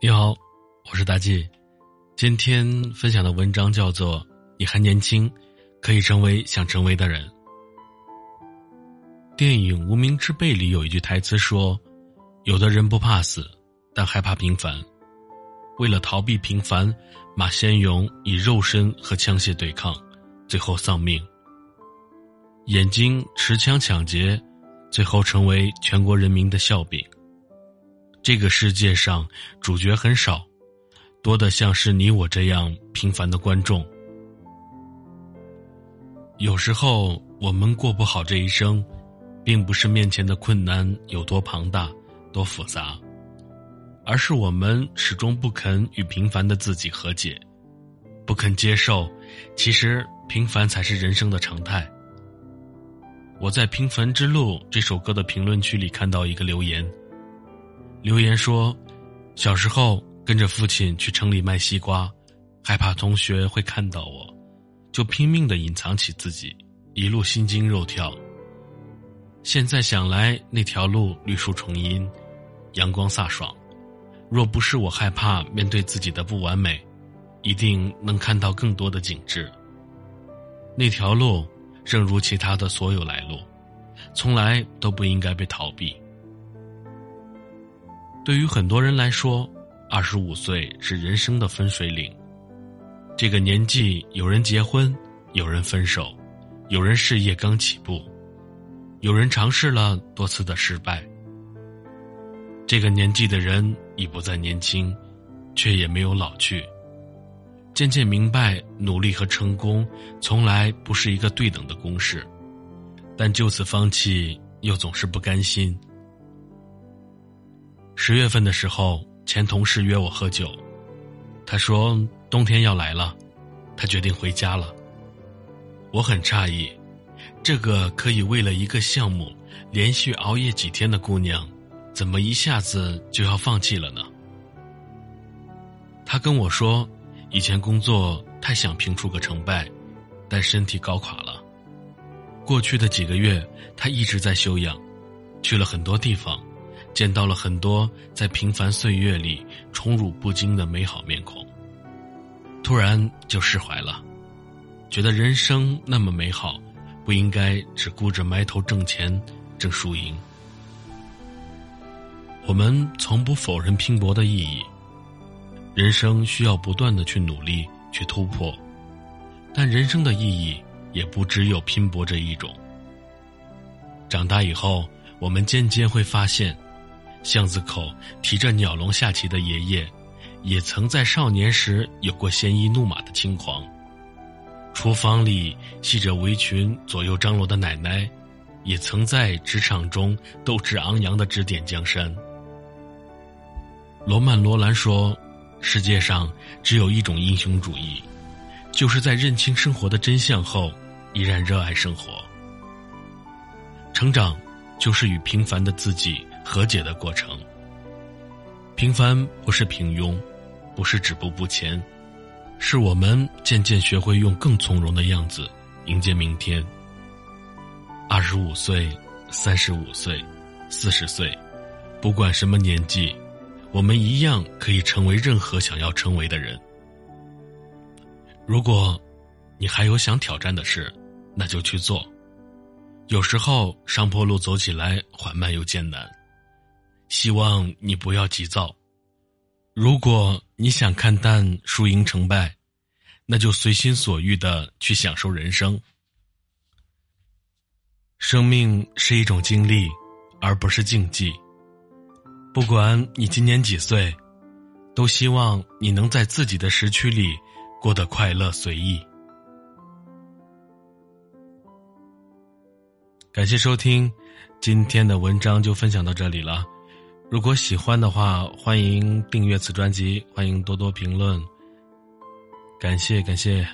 你好，我是大 G，今天分享的文章叫做《你还年轻，可以成为想成为的人》。电影《无名之辈》里有一句台词说：“有的人不怕死，但害怕平凡。为了逃避平凡，马先勇以肉身和枪械对抗，最后丧命。眼睛持枪抢劫，最后成为全国人民的笑柄。”这个世界上主角很少，多的像是你我这样平凡的观众。有时候我们过不好这一生，并不是面前的困难有多庞大、多复杂，而是我们始终不肯与平凡的自己和解，不肯接受，其实平凡才是人生的常态。我在《平凡之路》这首歌的评论区里看到一个留言。留言说：“小时候跟着父亲去城里卖西瓜，害怕同学会看到我，就拼命的隐藏起自己，一路心惊肉跳。现在想来，那条路绿树成荫，阳光飒爽。若不是我害怕面对自己的不完美，一定能看到更多的景致。那条路，正如其他的所有来路，从来都不应该被逃避。”对于很多人来说，二十五岁是人生的分水岭。这个年纪，有人结婚，有人分手，有人事业刚起步，有人尝试了多次的失败。这个年纪的人已不再年轻，却也没有老去。渐渐明白，努力和成功从来不是一个对等的公式，但就此放弃，又总是不甘心。十月份的时候，前同事约我喝酒，他说冬天要来了，他决定回家了。我很诧异，这个可以为了一个项目连续熬夜几天的姑娘，怎么一下子就要放弃了呢？他跟我说，以前工作太想拼出个成败，但身体搞垮了。过去的几个月，他一直在休养，去了很多地方。见到了很多在平凡岁月里宠辱不惊的美好面孔，突然就释怀了，觉得人生那么美好，不应该只顾着埋头挣钱、挣输赢。我们从不否认拼搏的意义，人生需要不断的去努力、去突破，但人生的意义也不只有拼搏这一种。长大以后，我们渐渐会发现。巷子口提着鸟笼下棋的爷爷，也曾在少年时有过鲜衣怒马的轻狂；厨房里系着围裙左右张罗的奶奶，也曾在职场中斗志昂扬的指点江山。罗曼·罗兰说：“世界上只有一种英雄主义，就是在认清生活的真相后，依然热爱生活。成长，就是与平凡的自己。”和解的过程。平凡不是平庸，不是止步不前，是我们渐渐学会用更从容的样子迎接明天。二十五岁、三十五岁、四十岁，不管什么年纪，我们一样可以成为任何想要成为的人。如果，你还有想挑战的事，那就去做。有时候上坡路走起来缓慢又艰难。希望你不要急躁。如果你想看淡输赢成败，那就随心所欲的去享受人生。生命是一种经历，而不是竞技。不管你今年几岁，都希望你能在自己的时区里过得快乐随意。感谢收听，今天的文章就分享到这里了。如果喜欢的话，欢迎订阅此专辑，欢迎多多评论，感谢感谢。